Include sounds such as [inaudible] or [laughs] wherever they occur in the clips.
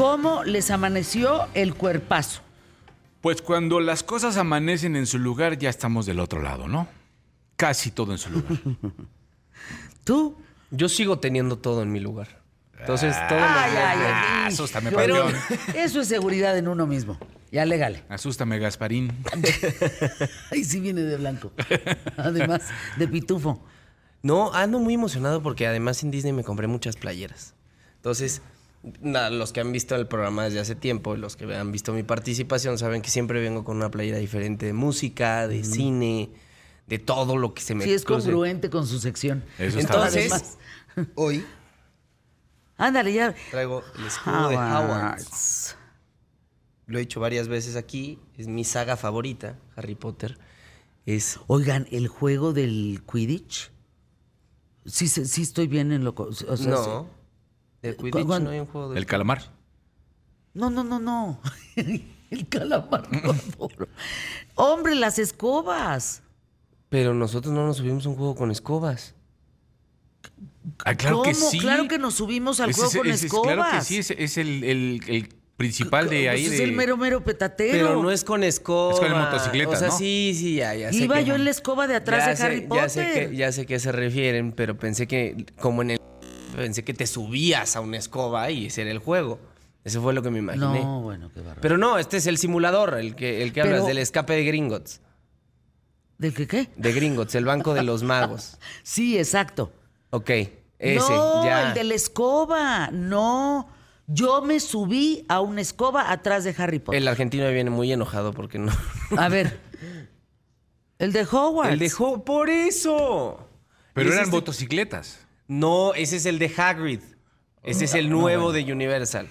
¿Cómo les amaneció el cuerpazo? Pues cuando las cosas amanecen en su lugar, ya estamos del otro lado, ¿no? Casi todo en su lugar. [laughs] ¿Tú? Yo sigo teniendo todo en mi lugar. Entonces, todo me- Ay, ay, Ah, ay. asústame, Pero [laughs] eso es seguridad en uno mismo. Ya légale. Asústame, Gasparín. [laughs] Ahí sí viene de blanco. Además, de pitufo. No, ando muy emocionado porque además en Disney me compré muchas playeras. Entonces, los que han visto el programa desde hace tiempo, y los que han visto mi participación, saben que siempre vengo con una playera diferente de música, de cine, de todo lo que se me Sí, es cruce. congruente con su sección. Eso está Entonces, Además- hoy Ándale, ya. traigo el escudo de Howard. Howards. Lo he hecho varias veces aquí. Es mi saga favorita, Harry Potter. Es Oigan, el juego del Quidditch. Sí, sí, sí estoy bien en lo... o sea, no. De Quidditch ¿Cuándo? no hay un juego de El calamar. No, no, no, no. [laughs] el calamar, por favor. Hombre, las escobas. Pero nosotros no nos subimos a un juego con escobas. Ah, claro ¿Cómo? que sí. Claro que nos subimos al Ese juego con ese escobas. Claro que sí, es, es el, el- el principal de ahí. Pues es de- el mero, mero petatero. Pero no es con escoba. Es con el motocicleta, O sea, ¿no? sí, sí, ya, ya sé Iba que- yo en la escoba de atrás ya de sé- Harry Ya sé, Potter. que, ya sé que se refieren, pero pensé que, como en el. Pensé que te subías a una escoba y ese era el juego. Eso fue lo que me imaginé. No, bueno, qué bárbaro. Pero no, este es el simulador, el que, el que Pero- hablas, del escape de Gringotts. ¿De qué qué? De Gringotts, el banco de los magos. [laughs] Sí, exacto. Ok, ese, no, ya. el de la escoba. No. Yo me subí a una escoba atrás de Harry Potter. El argentino viene muy enojado porque no. A ver. [laughs] El de Hogwarts. El dejó por eso. Pero eran es de- motocicletas. No, ese es el de Hagrid. Ese es el nuevo de Universal.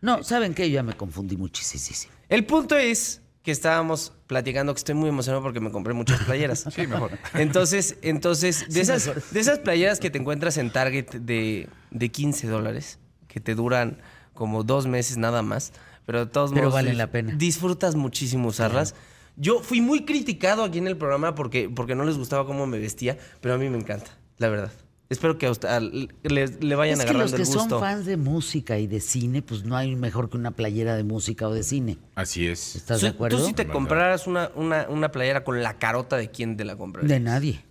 No, ¿saben qué? Yo ya me confundí muchísimo. El punto es que estábamos platicando que estoy muy emocionado porque me compré muchas playeras. [laughs] Sí, mejor. Entonces, entonces de, Sí, esas, mejor. de esas playeras que te encuentras en Target de, de 15 dólares, que te duran como dos meses nada más, pero de todos Pero modos la pena. disfrutas muchísimo usarlas. Yo fui muy criticado aquí en el programa porque, porque no les gustaba cómo me vestía, pero a mí me encanta, la verdad. Espero que a usted, al- le, le vayan Es que agarrando los que el gusto. son fans de música y de cine, pues no hay mejor que una playera de música o de cine. Así es. ¿Estás de acuerdo? Tú si te compraras una, una, una playera con la carota de quién te la comprarías. De nadie.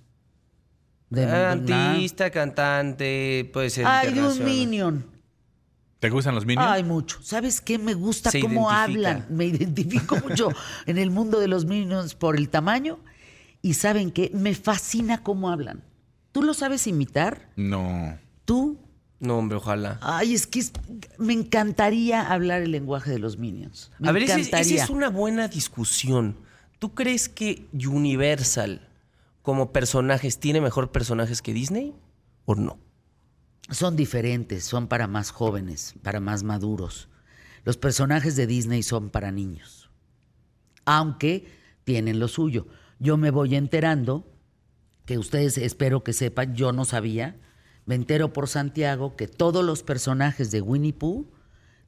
De, de nada. Artista, cantante, puede ser Ay, de un minion. ¿Te gustan los minions? Ay, mucho. ¿Sabes qué? Me gusta Se cómo identifica. hablan. Me identifico mucho en el mundo de los minions por el tamaño. Y ¿saben qué? Me fascina cómo hablan. ¿Tú lo sabes imitar? No. ¿Tú? No, hombre, ojalá. Ay, es que es- me encantaría hablar el lenguaje de los minions. Me A ver, esa es una buena discusión. ¿Tú crees que Universal, como personajes, tiene mejor personajes que Disney o no? Son diferentes, son para más jóvenes, para más maduros. Los personajes de Disney son para niños. Aunque tienen lo suyo. Yo me voy enterando, que ustedes espero que sepan, yo no sabía, me entero por Santiago que todos los personajes de Winnie Pooh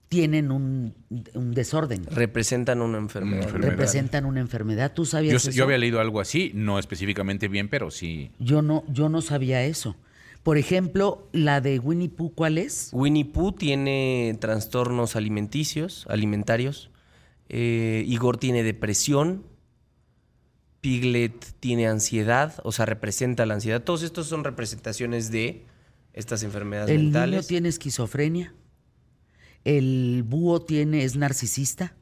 tienen un, un desorden, Representan una enfermedad. enfermedad. representan una enfermedad. ¿Tú Yo, sabías eso? yo había leído algo así, no específicamente bien, pero sí. Yo no, yo no sabía eso. Por ejemplo, la de Winnie Pooh, ¿cuál es? Winnie Pooh tiene trastornos alimenticios, alimentarios. Eh, Igor tiene depresión. Piglet tiene ansiedad, o sea, representa la ansiedad. Todos estos son representaciones de estas enfermedades El mentales. niño tiene esquizofrenia. El búho tiene, es narcisista.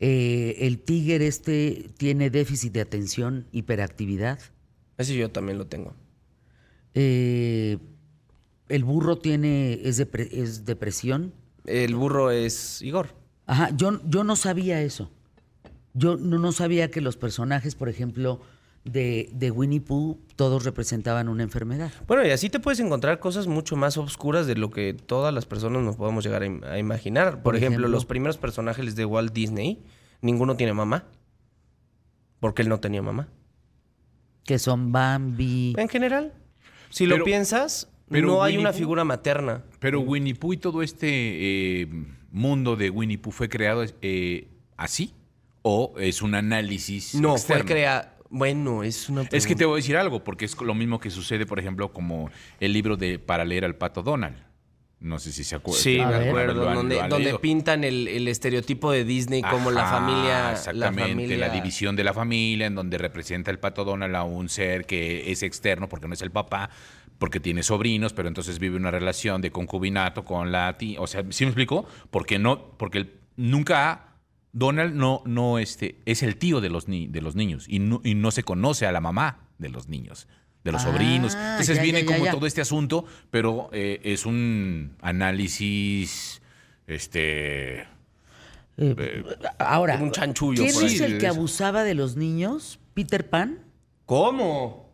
Eh, el tigre este tiene déficit de atención, hiperactividad. Ese yo también lo tengo. Eh, el burro tiene, es, depre- es depresión. El burro es Igor. Ajá, yo, yo no sabía eso. Yo no, no sabía que los personajes, por ejemplo, de, de Winnie Pooh, todos representaban una enfermedad. Bueno, y así te puedes encontrar cosas mucho más obscuras de lo que todas las personas nos podemos llegar a, im- a imaginar. Por, Por ejemplo, ejemplo. los primeros personajes de Walt Disney, ninguno tiene mamá. Porque él no tenía mamá. Que son Bambi. En general, si lo piensas, pero no hay Winnie una Pooh- figura materna. Pero Winnie Pooh y todo este eh, mundo de Winnie Pooh fue creado eh, así o es un análisis No, externo? fue crea... Bueno, es una Es que te pregunta. voy a decir algo, porque es lo mismo que sucede, por ejemplo, como el libro de Para leer al pato Donald. No sé si se acuerdan. Sí, me acuerdo. Han- donde pintan el, el estereotipo de Disney como la familia. La Exactamente, familia. la división de la familia, en donde representa el pato Donald a un ser que es externo porque no es el papá, porque tiene sobrinos, pero entonces vive una relación de concubinato con la tía. O sea, ¿sí me explico? Porque no, porque nunca ha- Donald no, no este, es el tío de los, ni- de los niños y no, y no se conoce a la mamá de los niños, de los Ah, sobrinos. Entonces ya, viene ya, como ya. todo este asunto, pero eh, es un análisis, este... Eh, ahora, un chanchullo ¿quién es el que abusaba de los niños? ¿Peter Pan? ¿Cómo?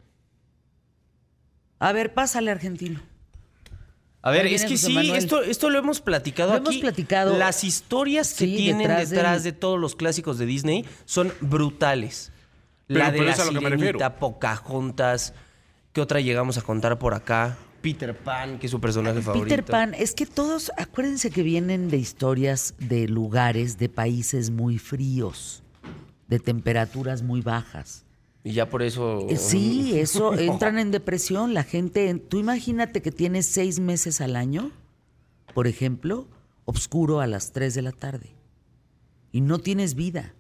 A ver, pásale, argentino. A ver, es que José sí, Manuel. esto, esto lo hemos platicado Lo aquí. hemos platicado. Las historias que Sí, tienen detrás de todos los clásicos de Disney son brutales. Pero- la de pero la es a lo que me refiero. Sirenita, Pocahontas. ¿Qué otra llegamos a contar por acá? Peter Pan, que es su personaje favorito. Peter Pan, es que todos, acuérdense que vienen de historias de lugares, de países muy fríos, de temperaturas muy bajas. Y ya por eso... Eh, Sí, [laughs] eso, [laughs] entran en depresión. La gente, tú imagínate que tienes seis meses al año, por ejemplo, oscuro a las 3 de la tarde. Y no tienes vida.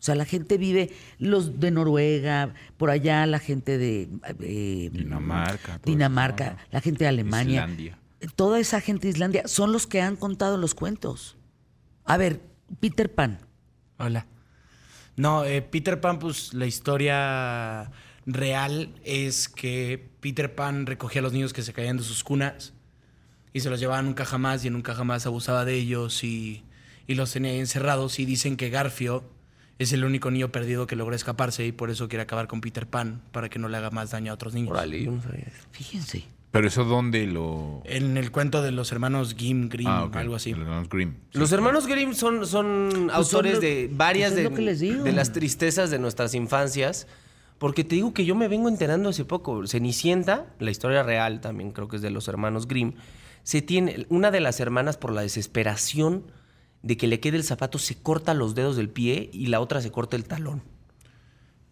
O sea, la gente vive, los de Noruega, por allá la gente de eh, Dinamarca, Dinamarca, eso, ¿no? la gente de Alemania. Islandia. Toda esa gente de Islandia son los que han contado los cuentos. A ver, Peter Pan. Hola. No, eh, Peter Pan, pues la historia real es que Peter Pan recogía a los niños que se caían de sus cunas y se los llevaba en un caja más y en un caja más abusaba de ellos y, y los tenía ahí encerrados y dicen que Garfio es el único niño perdido que logra escaparse y por eso quiere acabar con Peter Pan para que no le haga más daño a otros niños. Órale, yo no sabía eso. Fíjense. Pero eso dónde lo... En el cuento de los hermanos Gim, Grimm, Ah, algo así. Los hermanos Grimm. Sí. Los hermanos Grimm son, son autores lo- de varias pues es de, lo que les digo. de las tristezas de nuestras infancias. Porque te digo que yo me vengo enterando hace poco. Cenicienta, la historia real también creo que es de los hermanos Grimm. Se tiene, una de las hermanas por la desesperación de que le quede el zapato se corta los dedos del pie y la otra se corta el talón.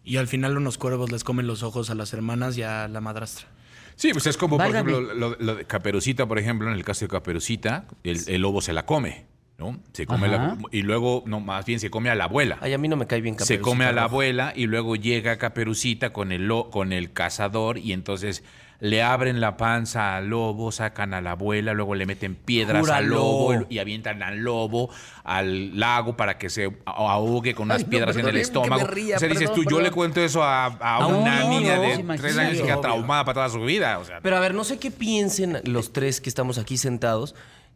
Y al final unos cuervos les comen los ojos a las hermanas y a la madrastra. Sí, pues es como, Válgame. por ejemplo, lo, lo de Caperucita, por ejemplo, en el caso de Caperucita, el, el lobo se la come, ¿no? Se come la- y luego, no, más bien se come a la abuela. Ay, a mí no me cae bien se Caperucita come a la abuela y luego llega Caperucita con el, lo- con el cazador y entonces le abren la panza al lobo, sacan a la abuela, luego le meten piedras al lobo y, avientan al lobo al lago para que se ahogue con unas Ay, no, piedras en el estómago. ría, o sea, dices perdón, tú, yo le cuento eso a, a A un una niña de tres años que queda traumada para toda su vida. O sea, Pero a ver, no sé qué piensen los tres que estamos aquí sentados.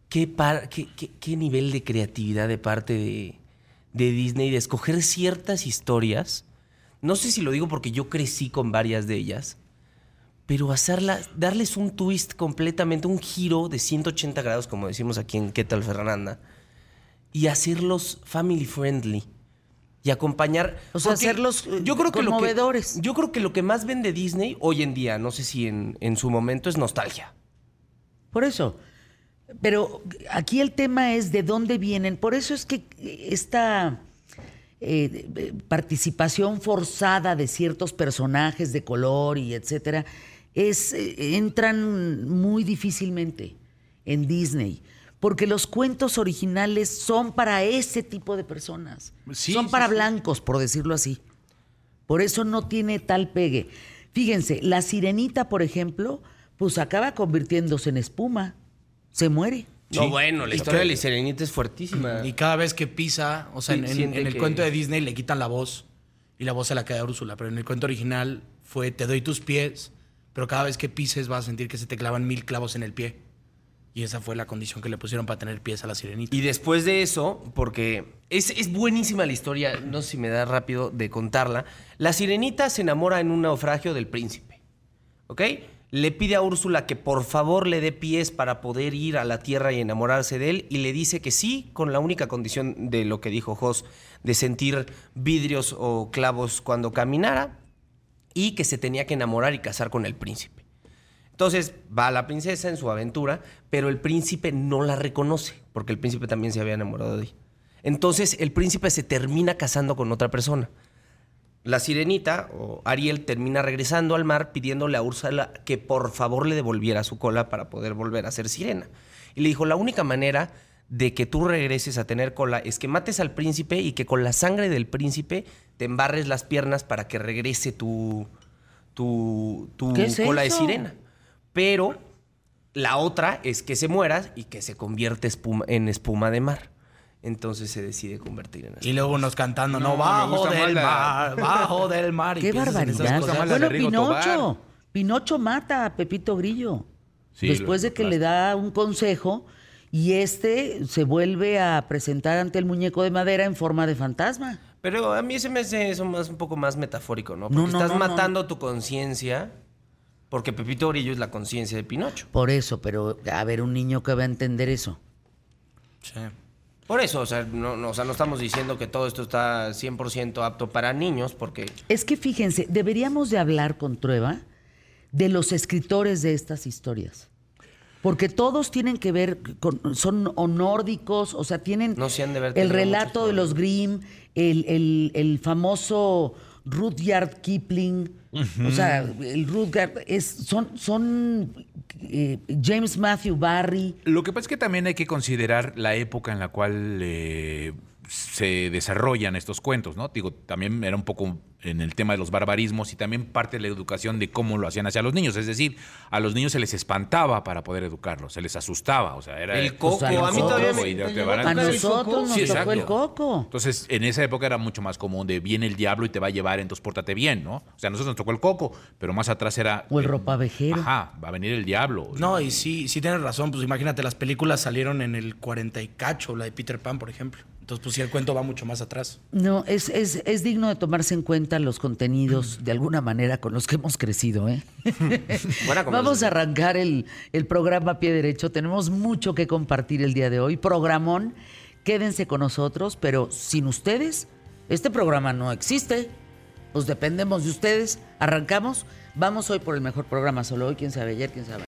¿Qué, par- qué, qué- qué nivel de creatividad de parte de, de Disney de escoger ciertas historias? No sé si lo digo porque yo crecí con varias de ellas, pero hacerlas, darles un twist completamente, un giro de 180 grados, como decimos aquí en ¿Qué tal Fernanda? Y hacerlos family friendly. Y acompañar. O sea, hacerlos, eh, yo creo que lo que- yo creo que lo que más vende Disney hoy en día, no sé si en, en su momento, es nostalgia. Por eso. Pero aquí el tema es de dónde vienen. Por eso es que esta eh, participación forzada de ciertos personajes de color y etcétera es eh, entran muy difícilmente en Disney. Porque los cuentos originales son para ese tipo de personas. Sí, son sí, para sí. blancos, por decirlo así. Por eso no tiene tal pegue. Fíjense, la sirenita, por ejemplo, pues acaba convirtiéndose en espuma. Se muere. No, Sí. bueno, la Y historia que- de la Sirenita es fuertísima. Y cada vez que pisa, o sea, Sí, en, en- siente en el que- cuento de Disney le quitan la voz y la voz se la queda a Úrsula, pero en el cuento original fue te doy tus pies, pero cada vez que pises vas a sentir que se te clavan mil clavos en el pie. Y esa fue la condición que le pusieron para tener pies a la sirenita. Y después de eso, porque es, es buenísima la historia, no sé si me da rápido de contarla, la sirenita se enamora en un naufragio del príncipe, ¿ok? Le pide a Úrsula que por favor le dé pies para poder ir a la tierra y enamorarse de él, y le dice que sí, con la única condición de lo que dijo Jos, de sentir vidrios o clavos cuando caminara, y que se tenía que enamorar y casar con el príncipe. Entonces va la princesa en su aventura, pero el príncipe no la reconoce, porque el príncipe también se había enamorado de ella. Entonces el príncipe se termina casando con otra persona. la sirenita o Ariel termina regresando al mar pidiéndole a Úrsula que por favor le devolviera su cola para poder volver a ser sirena. Y le dijo, la única manera de que tú regreses a tener cola es que mates al príncipe y que con la sangre del príncipe te embarres las piernas para que regrese tu, tu, tu ¿Qué es cola de sirena. Pero la otra es que se mueras y que se convierte espuma- en espuma de mar. Entonces se decide convertir en espuma. Y luego unos cantando, no, bajo del la- mar, [laughs] bajo del mar. y ¡Qué esas barbaridad! Bueno, Pinocho. Tobar. Pinocho mata a Pepito Grillo. Sí, después lo- de que le da un consejo y este se vuelve a presentar ante el muñeco de madera en forma de fantasma. Pero a mí se me hace eso más un poco más metafórico, ¿no? Porque no, estás no, no. matando tu conciencia, porque Pepito Grillo es la conciencia de Pinocho. Por eso, pero a ver, un niño que va a entender eso. Sí. Por eso, o sea, no, no, o sea, no estamos diciendo que todo esto está 100% apto para niños, porque Es que fíjense, deberíamos de hablar con Trueba de los escritores de estas historias. Porque todos tienen que ver con, son o nórdicos, o sea, tienen No de el relato de los Grimm, el, el- el famoso Rudyard Kipling, o sea, el Rudyard, es, son, son eh, James Matthew Barry. Lo que pasa es que también hay que considerar la época en la cual eh, se desarrollan estos cuentos, ¿no? Digo, también era un poco en el tema de los barbarismos y también parte de la educación de cómo lo hacían hacia los niños. Es decir, a los niños se les espantaba para poder educarlos, se les asustaba, o sea, era... el coco, a a mí todavía me, y te- me van a- nosotros coco. nos Sí, tocó el coco. Entonces, en esa época era mucho más común de viene el diablo y te va a llevar, entonces pórtate bien, ¿no? O sea, a nosotros nos tocó el coco, pero más atrás era... O el eh, ropavejero. Ajá, va a venir el diablo. No, y sí, sí tienes razón. Pues imagínate, las películas salieron en el 40 y cacho, la de Peter Pan, por ejemplo. Entonces, pues sí, el cuento va mucho más atrás. No, es, es, es digno de tomarse en cuenta los contenidos de alguna manera con los que hemos crecido. ¿eh? [laughs] Buena Vamos a arrancar el, el programa a pie derecho. Tenemos mucho que compartir el día de hoy. Programón, quédense con nosotros, pero sin ustedes, este programa no existe. Pues dependemos de ustedes. Arrancamos. Vamos hoy por el mejor programa. Solo hoy, quién sabe ayer, quién sabe.